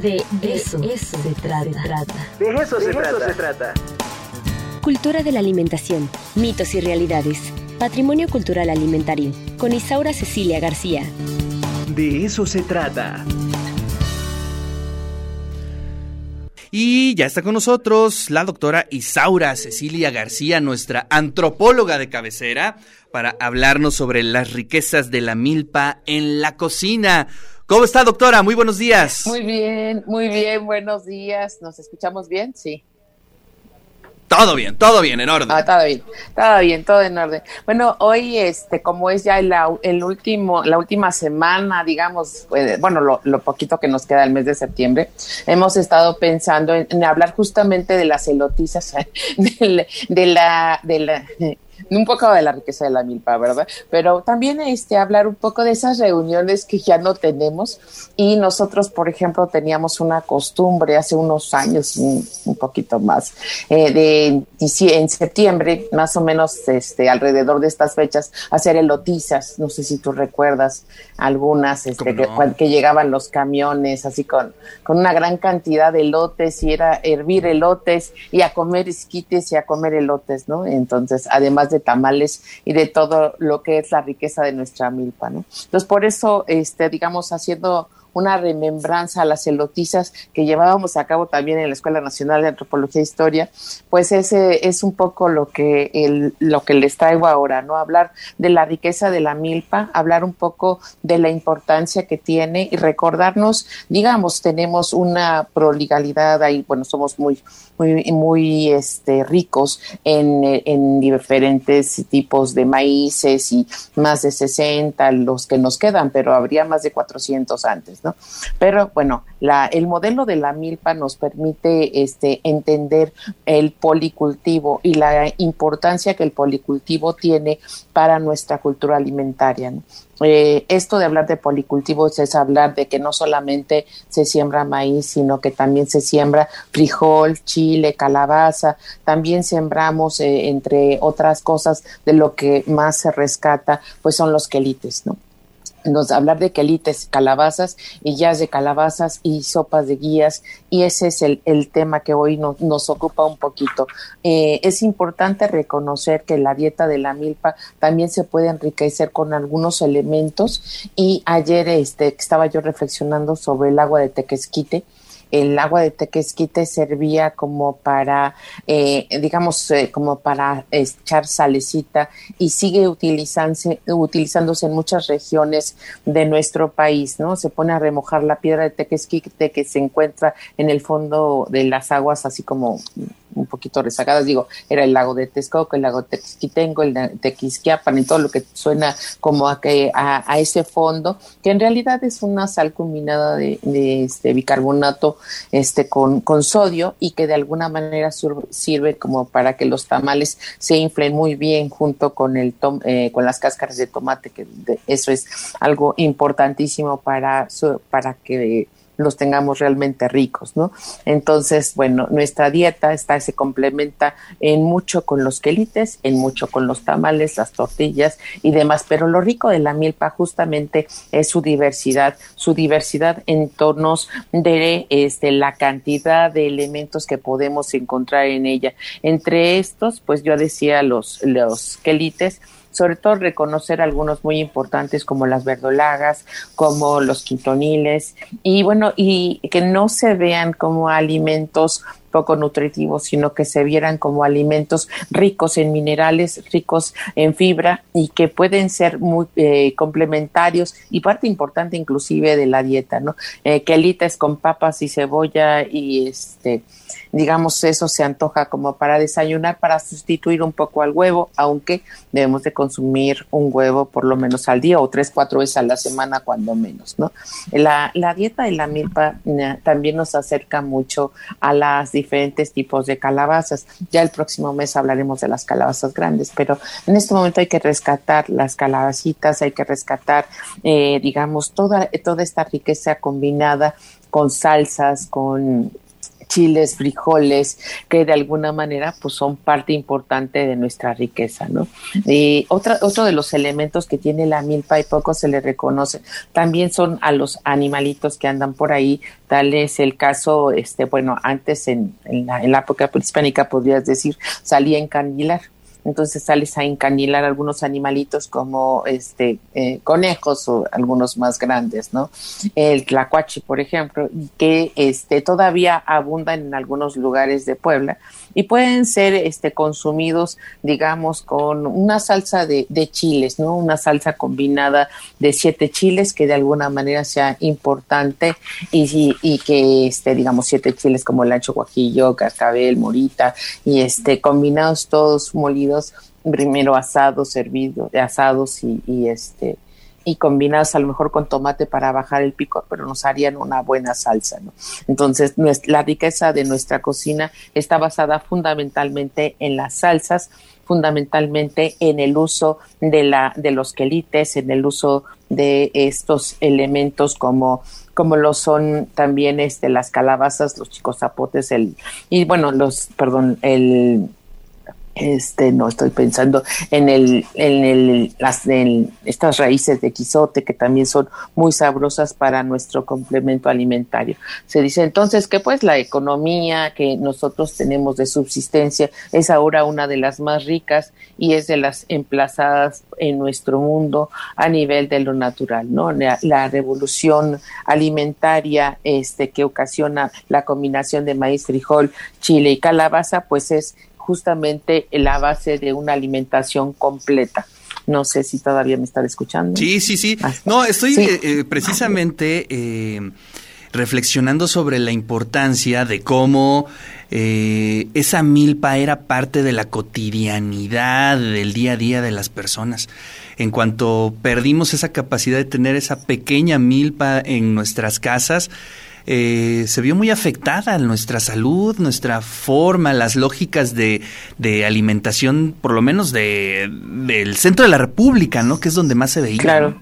De eso, se, trata. De eso, se, trata. se trata. Cultura de la alimentación, mitos y realidades. Patrimonio cultural alimentario. Con Isaura Cecilia García. De eso se trata. Y ya está con nosotros la doctora Isaura Cecilia García, nuestra antropóloga de cabecera, para hablarnos sobre las riquezas de la milpa en la cocina. ¿Cómo está, doctora? Muy buenos días. Muy bien, muy bien, buenos días. ¿Nos escuchamos bien? Sí. Todo bien, todo bien, en orden. Ah, todo bien, todo bien, todo en orden. Bueno, hoy, este, como es ya el, último, la última semana, digamos, pues, bueno, lo, poquito que nos queda el mes de septiembre, hemos estado pensando en, hablar justamente de las elotizas, de la, de la, un poco de la riqueza de la milpa, ¿verdad? Pero también este, hablar un poco de esas reuniones que ya no tenemos y nosotros, por ejemplo, teníamos una costumbre hace unos años, un, poquito más, eh, de en septiembre, más o menos este, alrededor de estas fechas, hacer elotizas, no sé si tú recuerdas algunas, este, que, llegaban los camiones así con, con una gran cantidad de elotes y era hervir elotes y a comer esquites y a comer elotes, ¿no? Entonces, además de tamales y de todo lo que es la riqueza de nuestra milpa, ¿no? Entonces, por eso, este, digamos, haciendo una remembranza a las elotizas que llevábamos a cabo también en la Escuela Nacional de Antropología e Historia, pues ese es un poco lo que el, lo que les traigo ahora, ¿no? Hablar de la riqueza de la milpa, hablar un poco de la importancia que tiene y recordarnos, digamos, tenemos una proligalidad ahí, bueno, somos muy muy, muy este, ricos en, en diferentes tipos de maíces y más de 60 los que nos quedan, pero habría más de 400 antes, ¿no? Pero bueno, la, el modelo de la milpa nos permite este, entender el policultivo y la importancia que el policultivo tiene para nuestra cultura alimentaria. ¿no? Eh, esto de hablar de policultivos es hablar de que no solamente se siembra maíz, sino que también se siembra frijol, chile, calabaza. También sembramos, eh, entre otras cosas, de lo que más se rescata, pues son los quelites, ¿no? Nos hablar de quelites, calabazas y ya de calabazas y sopas de guías y ese es el, el tema que hoy nos ocupa un poquito. Eh, es importante reconocer que la dieta de la milpa también se puede enriquecer con algunos elementos y ayer este, estaba yo reflexionando sobre el agua de tequesquite el agua de tequesquite servía como para, eh, digamos, eh, como para echar salecita y sigue utilizándose, utilizándose en muchas regiones de nuestro país, ¿no? Se pone a remojar la piedra de tequesquite que se encuentra en el fondo de las aguas, así como un poquito rezagadas, digo, era el lago de Texcoco, el lago de Tequisquitengo, el de Tequisquiapan y todo lo que suena como a, que, a, ese fondo, que en realidad es una sal combinada de, este bicarbonato este con, con sodio y que de alguna manera sirve como para que los tamales se inflen muy bien junto con el eh, con las cáscaras de tomate, que eso es algo importantísimo para, para que los tengamos realmente ricos, ¿no? Entonces, bueno, nuestra dieta está, se complementa en mucho con los quelites, en mucho con los tamales, las tortillas y demás, pero lo rico de la milpa justamente es su diversidad, su diversidad en tornos de este, la cantidad de elementos que podemos encontrar en ella. Entre estos, pues yo decía los, los quelites, sobre todo reconocer algunos muy importantes como las verdolagas, como los quintoniles y bueno, y que no se vean como alimentos poco nutritivos, sino que se vieran como alimentos ricos en minerales, ricos en fibra y que pueden ser muy eh, complementarios y parte importante inclusive de la dieta, ¿no? Eh, quelites con papas y cebolla y este digamos, eso se antoja como para desayunar, para sustituir un poco al huevo, aunque debemos de consumir un huevo por lo menos al día o tres, cuatro veces a la semana cuando menos, ¿no? La, la dieta de la milpa eh, también nos acerca mucho a las diferentes tipos de calabazas. Ya el próximo mes hablaremos de las calabazas grandes, pero en este momento hay que rescatar las calabacitas, hay que rescatar, eh, digamos, toda, toda esta riqueza combinada con salsas, con chiles, frijoles, que de alguna manera pues son parte importante de nuestra riqueza, ¿no? Y otra, otro de los elementos que tiene la milpa y poco se le reconoce también son a los animalitos que andan por ahí, tal es el caso, este, bueno, antes en, en, la, época prehispánica podrías decir, salía en candilar entonces sales a encanilar algunos animalitos como este eh, conejos o algunos más grandes, ¿no? El tlacuache, por ejemplo, que este todavía abundan en algunos lugares de Puebla y pueden ser este consumidos, digamos, con una salsa de, de chiles, ¿no? Una salsa combinada de siete chiles que de alguna manera sea importante y, y que este digamos siete chiles como el ancho guajillo, cascabel, morita y este combinados todos molidos primero asados, servidos, asados y, y, este y combinados a lo mejor con tomate para bajar el picor, pero nos harían una buena salsa, ¿no? Entonces, la riqueza de nuestra cocina está basada fundamentalmente en las salsas, fundamentalmente en el uso de la de los quelites, en el uso de estos elementos como como lo son también este las calabazas, los chicos zapotes, el y bueno, los perdón, el este no estoy pensando en el en el las estas raíces de quisote que también son muy sabrosas para nuestro complemento alimentario. Se dice entonces que pues la economía que nosotros tenemos de subsistencia es ahora una de las más ricas y es de las emplazadas en nuestro mundo a nivel de lo natural no la, la revolución alimentaria este que ocasiona la combinación de maíz frijol chile y calabaza pues es justamente la base de una alimentación completa. No sé si todavía me están escuchando. Sí, sí, sí. No, estoy sí. eh, precisamente eh, reflexionando sobre la importancia de cómo eh, esa milpa era parte de la cotidianidad del día a día de las personas. En cuanto perdimos esa capacidad de tener esa pequeña milpa en nuestras casas, eh, se vio muy afectada nuestra salud, nuestra forma, las lógicas de, de alimentación, por lo menos de, del centro de la República, ¿no? Que es donde más se veía. Claro.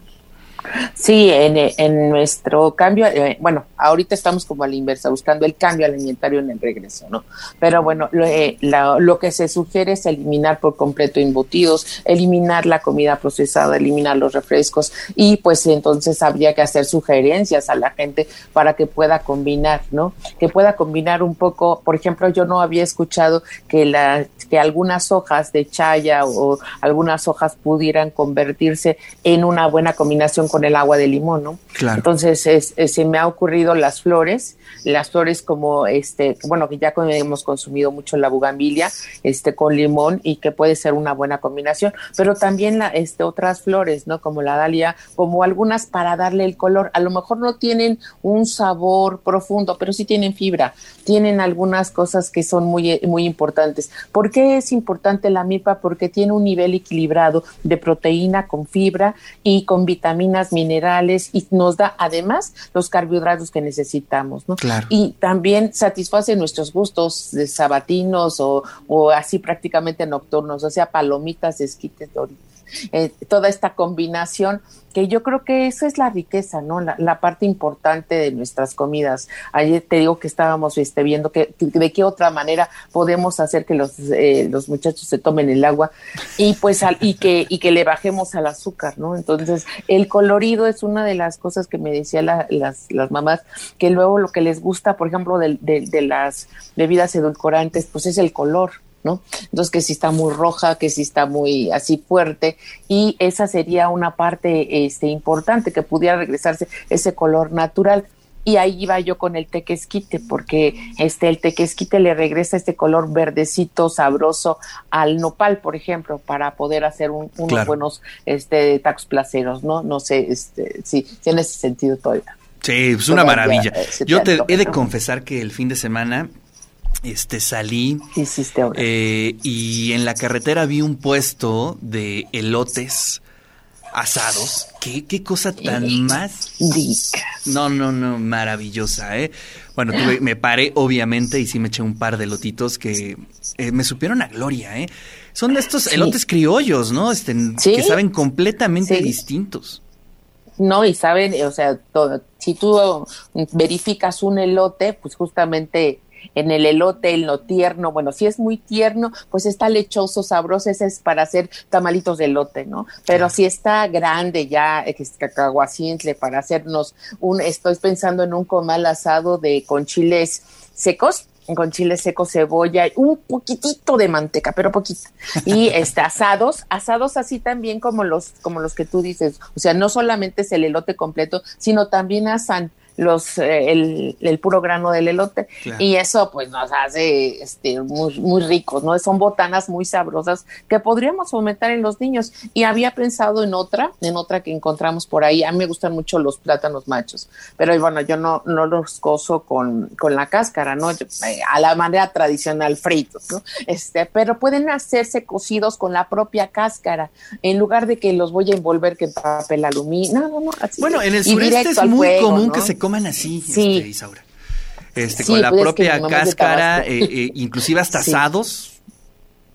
Sí, en, en nuestro cambio, eh, bueno, ahorita estamos como a la inversa, buscando el cambio alimentario en el regreso, ¿no? Pero bueno, lo, eh, la, lo que se sugiere es eliminar por completo embutidos, eliminar la comida procesada, eliminar los refrescos y pues entonces habría que hacer sugerencias a la gente para que pueda combinar, ¿no? Que pueda combinar un poco, por ejemplo, yo no había escuchado que, la, que algunas hojas de chaya o algunas hojas pudieran convertirse en una buena combinación con el agua de limón, ¿no? Claro. Entonces es, es, se me ha ocurrido las flores, las flores como este, bueno, que ya hemos consumido mucho la bugambilia, este con limón y que puede ser una buena combinación, pero también la, este otras flores, ¿no? Como la dalia, como algunas para darle el color, a lo mejor no tienen un sabor profundo, pero sí tienen fibra, tienen algunas cosas que son muy muy importantes. ¿Por qué es importante la milpa? Porque tiene un nivel equilibrado de proteína con fibra y con vitaminas minerales y nos da además los carbohidratos que necesitamos, ¿no? Claro. Y también satisface nuestros gustos de sabatinos o, o así prácticamente nocturnos, o sea, palomitas, esquites, doritos. Eh, toda esta combinación que yo creo que eso es la riqueza, ¿no? La, la, parte importante de nuestras comidas. Ayer te digo que estábamos este, viendo que, de qué otra manera podemos hacer que los, eh, los muchachos se tomen el agua y pues al, y que y que le bajemos al azúcar, ¿no? Entonces el colorido es una de las cosas que me decían la, las, las mamás que luego lo que les gusta, por ejemplo, de, de, de las bebidas edulcorantes, pues es el color. ¿No? Entonces que si está muy roja, que si está muy así fuerte y esa sería una parte este importante que pudiera regresarse ese color natural y ahí iba yo con el tequesquite porque este el tequesquite le regresa este color verdecito sabroso al nopal por ejemplo para poder hacer un, unos claro. buenos este tacos placeros no no sé este sí, sí en ese sentido todavía Sí, es una maravilla. Yo te he de confesar que el fin de semana este salí eh, y en la carretera vi un puesto de elotes asados. ¿Qué, qué cosa tan más No, no, no, maravillosa, ¿eh? Bueno, tuve, me paré obviamente y sí me eché un par de lotitos que eh, me supieron a gloria, ¿eh? Son de estos sí. elotes criollos, ¿no? Este, ¿Sí? Que saben completamente sí. distintos. No, y saben, o sea, todo, si tú verificas un elote, pues justamente en el elote, en lo tierno, bueno, si es muy tierno, pues está lechoso, sabroso, ese es para hacer tamalitos de elote, ¿no? Pero si está grande ya, que es cacahuacintle, para hacernos un, estoy pensando en un comal asado de con chiles secos, con chile seco, cebolla, un poquitito de manteca, pero poquito. Y este, asados, asados así también como los, como los que tú dices. O sea, no solamente es el elote completo, sino también asan los eh, el, el, puro grano del elote. Y eso pues nos hace este muy, muy ricos no son botanas muy sabrosas que podríamos fomentar en los niños. Y había pensado en otra en otra que encontramos por ahí. A mí me gustan mucho los plátanos machos pero bueno yo no no los coso con, con la cáscara no eh, a la manera tradicional fritos no este pero pueden hacerse cocidos con la propia cáscara. En lugar de que los voy a envolver que en papel aluminio. No no no bueno en el sureste es muy común que se coman así, sí. este, Isaura. Este, con la pues propia cáscara, eh, eh, inclusive hasta asados.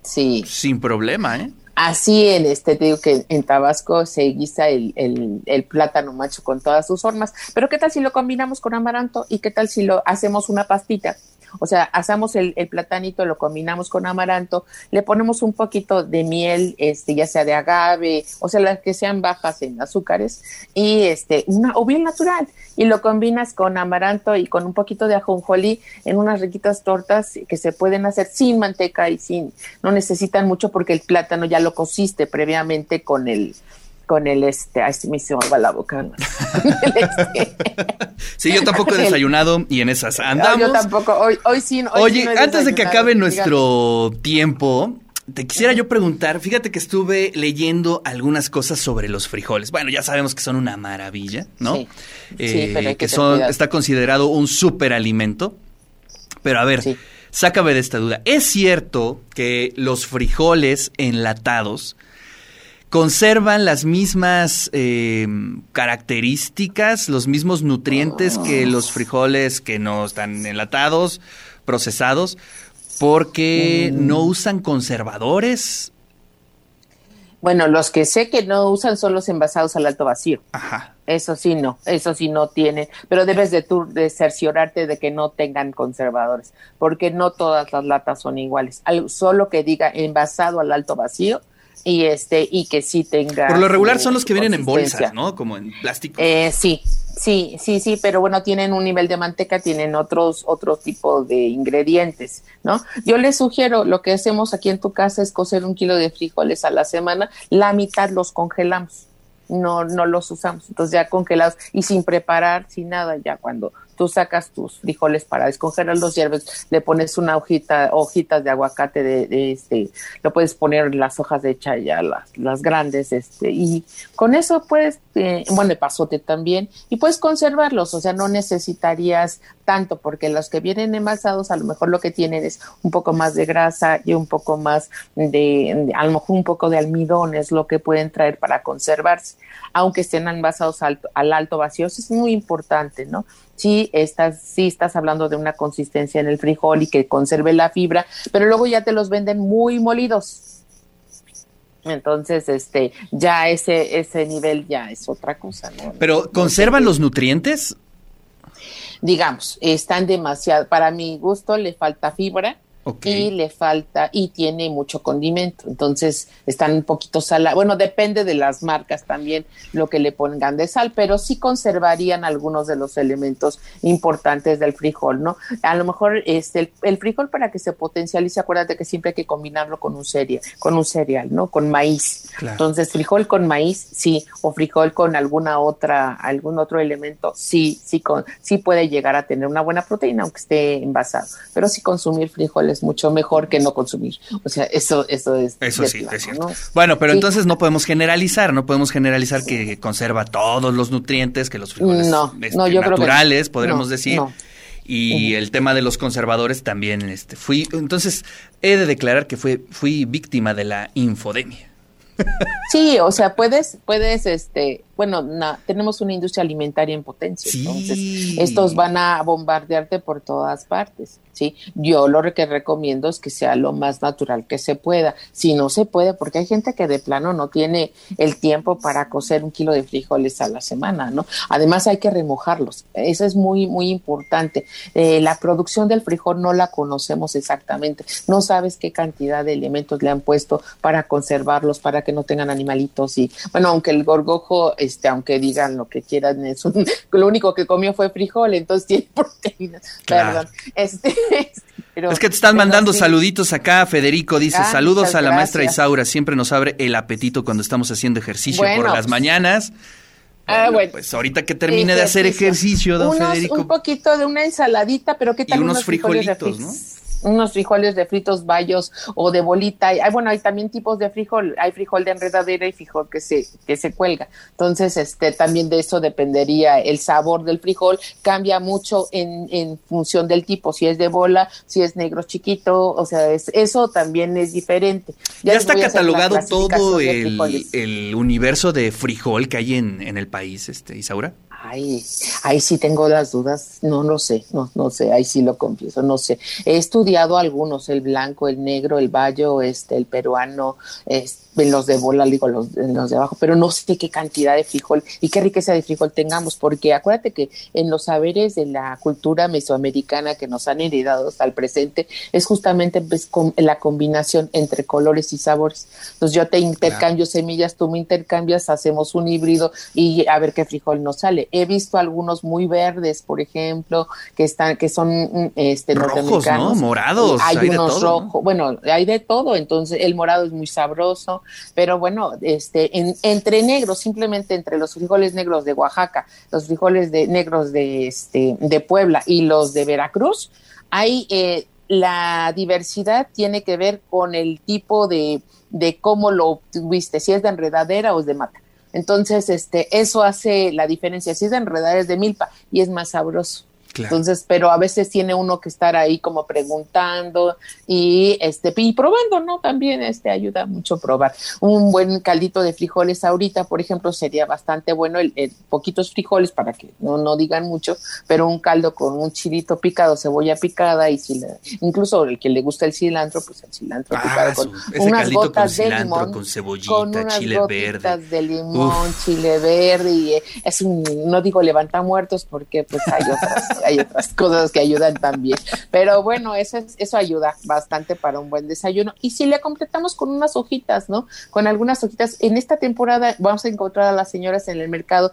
Sí. Sin problema, ¿eh? Así en este, te digo que en Tabasco se guisa el, el, el, plátano macho con todas sus formas. Pero ¿qué tal si lo combinamos con amaranto? ¿Y qué tal si lo hacemos una pastita? O sea, asamos el, el, platanito, lo combinamos con amaranto, le ponemos un poquito de miel, este, ya sea de agave, o sea, las que sean bajas en azúcares, y este, una, o bien natural, y lo combinas con amaranto y con un poquito de ajonjolí en unas riquitas tortas que se pueden hacer sin manteca y sin, no necesitan mucho porque el plátano ya lo cociste previamente con el, con el este, ay, me hizo la boca. Este. sí, yo tampoco he desayunado y en esas andamos. yo tampoco, hoy, hoy sí. Oye, antes de que acabe nuestro tiempo, te quisiera yo preguntar, fíjate que estuve leyendo algunas cosas sobre los frijoles. Bueno, ya sabemos que son una maravilla, ¿no? Sí, eh, pero hay que, son, está considerado un superalimento. Pero a ver, sácame de esta duda. ¿Es cierto que los frijoles enlatados conservan las mismas eh, características, los mismos nutrientes que los frijoles que no están enlatados, procesados, porque mm. no usan conservadores. Bueno, los que sé que no usan son los envasados al alto vacío. Ajá. Eso sí no, eso sí no tiene, pero debes de tú de cerciorarte de que no tengan conservadores, porque no todas las latas son iguales. solo que diga envasado al alto vacío, y este y que sí tenga por lo regular son los que vienen en bolsas no como en plástico. Eh, sí sí sí sí pero bueno tienen un nivel de manteca tienen otros otro tipo de ingredientes no yo les sugiero lo que hacemos aquí en tu casa es cocer un kilo de frijoles a la semana la mitad los congelamos no no los usamos entonces ya congelados y sin preparar sin nada ya cuando tú sacas tus frijoles para descongelar los hierves, le pones una hojita, hojitas de aguacate de, este, lo puedes poner las hojas de chaya, las, las grandes, este, y con eso puedes, eh, bueno, el pasote también, y puedes conservarlos, o sea, no necesitarías tanto, porque los que vienen envasados a lo mejor lo que tienen es un poco más de grasa y un poco más de, a lo mejor un poco de almidón es lo que pueden traer para conservarse, aunque estén envasados al, al alto vacío, es muy importante, ¿no? Sí estás, sí estás hablando de una consistencia en el frijol y que conserve la fibra, pero luego ya te los venden muy molidos. Entonces, este, ya ese, ese nivel ya es otra cosa, ¿no? Pero, ¿conservan los nutrientes? Digamos, están demasiado, para mi gusto le falta fibra, y le falta y tiene mucho condimento. Entonces están un poquito salados. Bueno, depende de las marcas también lo que le pongan de sal, pero sí conservarían algunos de los elementos importantes del frijol, ¿no? A lo mejor este el, frijol para que se potencialice, acuérdate que siempre hay que combinarlo con un cereal, con un cereal, ¿no? Con maíz. Entonces, frijol con maíz, sí, o frijol con alguna otra algún otro elemento, sí, sí con sí puede llegar a tener una buena proteína aunque esté envasado, pero sí consumir frijoles mucho mejor que no consumir. O sea, eso, eso es. Eso sí, es cierto. Bueno, pero entonces no podemos generalizar, no podemos generalizar que conserva todos los nutrientes que los frijoles no, este, no, yo naturales, podremos decir. Y el tema de los conservadores también, este, fui, entonces he de declarar que fue, fui víctima de la infodemia. Sí, o sea, puedes, puedes, este, bueno, tenemos una industria alimentaria en potencia, entonces estos van a bombardearte por todas partes. ¿sí? Yo lo que recomiendo es que sea lo más natural que se pueda. Si no se puede, porque hay gente que de plano no tiene el tiempo para cocer un kilo de frijoles a la semana, ¿no? Además hay que remojarlos. Eso es muy, muy importante. Eh, la producción del frijol no la conocemos exactamente. No sabes qué cantidad de elementos le han puesto para conservarlos, para que no tengan animalitos y, bueno, aunque el gorgojo, este, aunque digan lo que quieran, es lo único que comió fue frijol, entonces tiene proteínas. Perdón. Este, es que te están mandando saluditos acá, Federico dice, ah, saludos a la maestra Isaura, siempre nos abre el apetito cuando estamos haciendo ejercicio por las pues, mañanas. Ah, bueno, Pues ahorita que termine de hacer ejercicio, don Federico. Un poquito de una ensaladita, pero ¿qué tal? Y unos, frijolitos, ¿no? Unos frijoles de fritos bayos o de bolita. Hay, bueno, hay también tipos de frijol. Hay frijol de enredadera y frijol que se, que se cuelga. Entonces, este, también de eso dependería el sabor del frijol. Cambia mucho en, en función del tipo. Si es de bola, si es negro chiquito, o sea, eso también es diferente. Ya, está catalogado todo el, el, universo de frijol que hay en, en el país, este, Isaura. Ay, ahí sí tengo las dudas, no lo sé, no, no sé, ahí sí lo confieso, no sé. He estudiado algunos, el blanco, el negro, el bayo, este, el peruano, este, en los de bola, digo, los, los de abajo, pero no sé qué cantidad de frijol y qué riqueza de frijol tengamos, porque acuérdate que en los saberes de la cultura mesoamericana que nos han heredado hasta el presente es justamente pues, con la combinación entre colores y sabores. Entonces yo te intercambio semillas, tú me intercambias, hacemos un híbrido y a ver qué frijol nos sale. He visto algunos muy verdes, por ejemplo, que están, que son este rojos, ¿no? Morados. Hay, unos rojos, bueno, hay de todo, entonces el morado es muy sabroso pero bueno, este, entre negros, simplemente entre los frijoles negros de Oaxaca, los frijoles de, negros de, este, de Puebla y los de Veracruz, hay eh, la diversidad tiene que ver con el tipo de, de cómo lo obtuviste, si es de enredadera o es de mata. Entonces, este, eso hace la diferencia. Si es de enredadera es de milpa y es más sabroso. Entonces, pero a veces tiene uno que estar ahí como preguntando y este y probando, ¿no? También este ayuda mucho probar. Un buen caldito de frijoles ahorita, por ejemplo, sería bastante bueno el, poquitos frijoles para que no no digan mucho, pero un caldo con un chilito picado, cebolla picada y si incluso el que le gusta el cilantro, pues el cilantro ah, picado con unas gotas de limón, con cebollita, con unas chile verde. de limón, chile verde y eh, es un no digo levanta muertos porque pues hay otras hay otras cosas que ayudan también. Pero bueno, eso, eso ayuda bastante para un buen desayuno. Y si le completamos con unas hojitas, ¿no? Con algunas hojitas. En esta temporada vamos a encontrar a las señoras en el mercado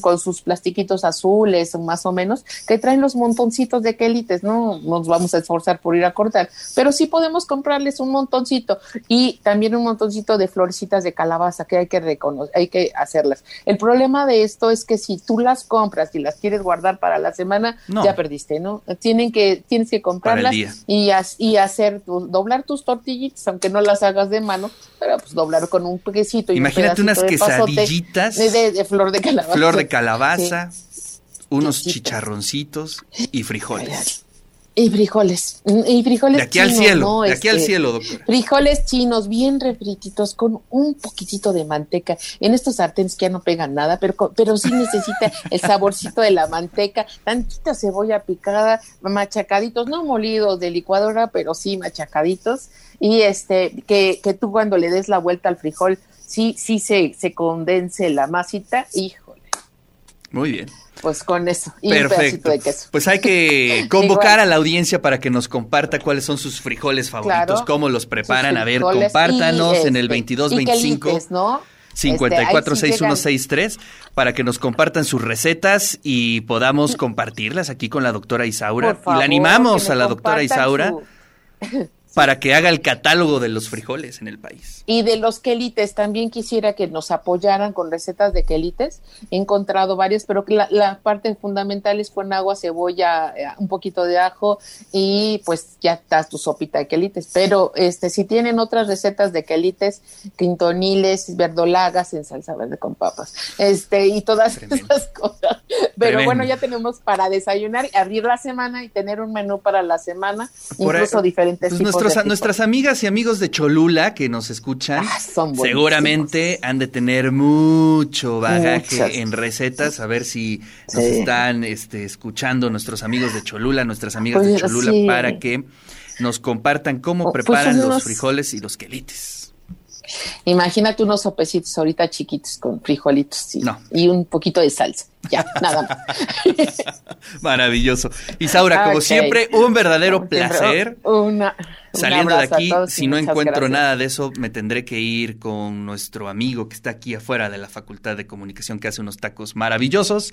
con sus plastiquitos azules, más o menos, que traen los montoncitos de quelites, ¿no? Nos vamos a esforzar por ir a cortar, pero sí podemos comprarles un montoncito y también un montoncito de florecitas de calabaza que hay que reconocer, hay que hacerlas. El problema de esto es que si tú las compras y las quieres guardar para la semana, ya perdiste, ¿no? Tienen que, tienes que comprarlas y, y hacer, doblar tus tortillitas, aunque no las hagas de mano, pero pues doblar con un quesito. Y Imagínate unas quesadillitas. De, flor de calabaza. Flor de calabaza, unos chicharroncitos y frijoles. Y frijoles, y frijoles De aquí al cielo, de aquí al este, cielo, doctor. Frijoles chinos bien refrititos con un poquitito de manteca. En estos sartenes que ya no pegan nada, pero, pero sí necesita el saborcito de la manteca, tantita cebolla picada, machacaditos, no molidos de licuadora, pero sí machacaditos. Y este, que, que tú cuando le des la vuelta al frijol, sí, sí se, se condense la masita, híjole. Muy bien. Pues con eso. Y Perfecto. de queso. Pues hay que convocar a la audiencia para que nos comparta cuáles son sus frijoles favoritos, cómo los preparan. A ver, compártanos en el 2225. Este, ¿no? 546163 este, para que nos compartan sus recetas y podamos compartirlas aquí con la doctora Isaura. y la animamos a la doctora Isaura. para que haga el catálogo de los frijoles en el país. Y de los quelites, también quisiera que nos apoyaran con recetas de quelites. He encontrado varias, pero que la, parte fundamental es con agua, cebolla, eh, un poquito de ajo y pues ya estás tu sopita de quelites. Pero este, si tienen otras recetas de quelites, quintoniles, verdolagas en salsa verde con papas, este, y todas esas cosas. Pero bueno, ya tenemos para desayunar, abrir la semana y tener un menú para la semana, incluso diferentes tipos nuestros, nuestras amigas y amigos de Cholula que nos escuchan, Ah, son seguramente han de tener mucho bagaje Muchas. en recetas. A ver si nos Sí. están este, escuchando nuestros amigos de Cholula, nuestras amigas de Cholula, sí. para que nos compartan cómo Oh, pues preparan los unos- frijoles y los quelites. Imagínate unos sopecitos ahorita chiquitos con frijolitos y, No. y un poquito de salsa. Ya, nada más. Maravilloso. Isaura, como siempre, un verdadero Como siempre, placer. Una, un Saliendo de aquí, si no encuentro gracias. nada de eso, me tendré que ir con nuestro amigo que está aquí afuera de la Facultad de Comunicación que hace unos tacos maravillosos.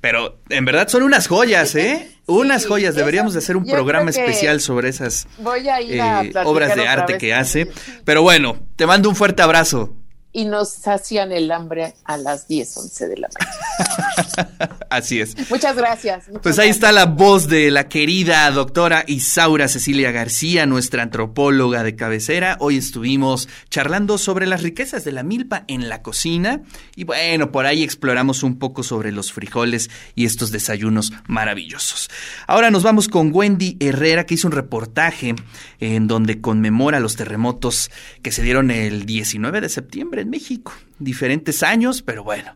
Pero en verdad son unas joyas, ¿eh? unas joyas. Deberíamos de hacer un programa especial sobre esas Voy a ir a eh, obras de arte vez que hace. Pero bueno, te mando un fuerte abrazo. Y nos sacian el hambre a las 10, 11 de la mañana. Así es. Muchas gracias. muchas Pues ahí gracias. está la voz de la querida doctora Isaura Cecilia García, nuestra antropóloga de cabecera. Hoy estuvimos charlando sobre las riquezas de la milpa en la cocina y bueno, por ahí exploramos un poco sobre los frijoles y estos desayunos maravillosos. Ahora nos vamos con Wendy Herrera que hizo un reportaje en donde conmemora los terremotos que se dieron el 19 de septiembre en México. Diferentes años, pero bueno,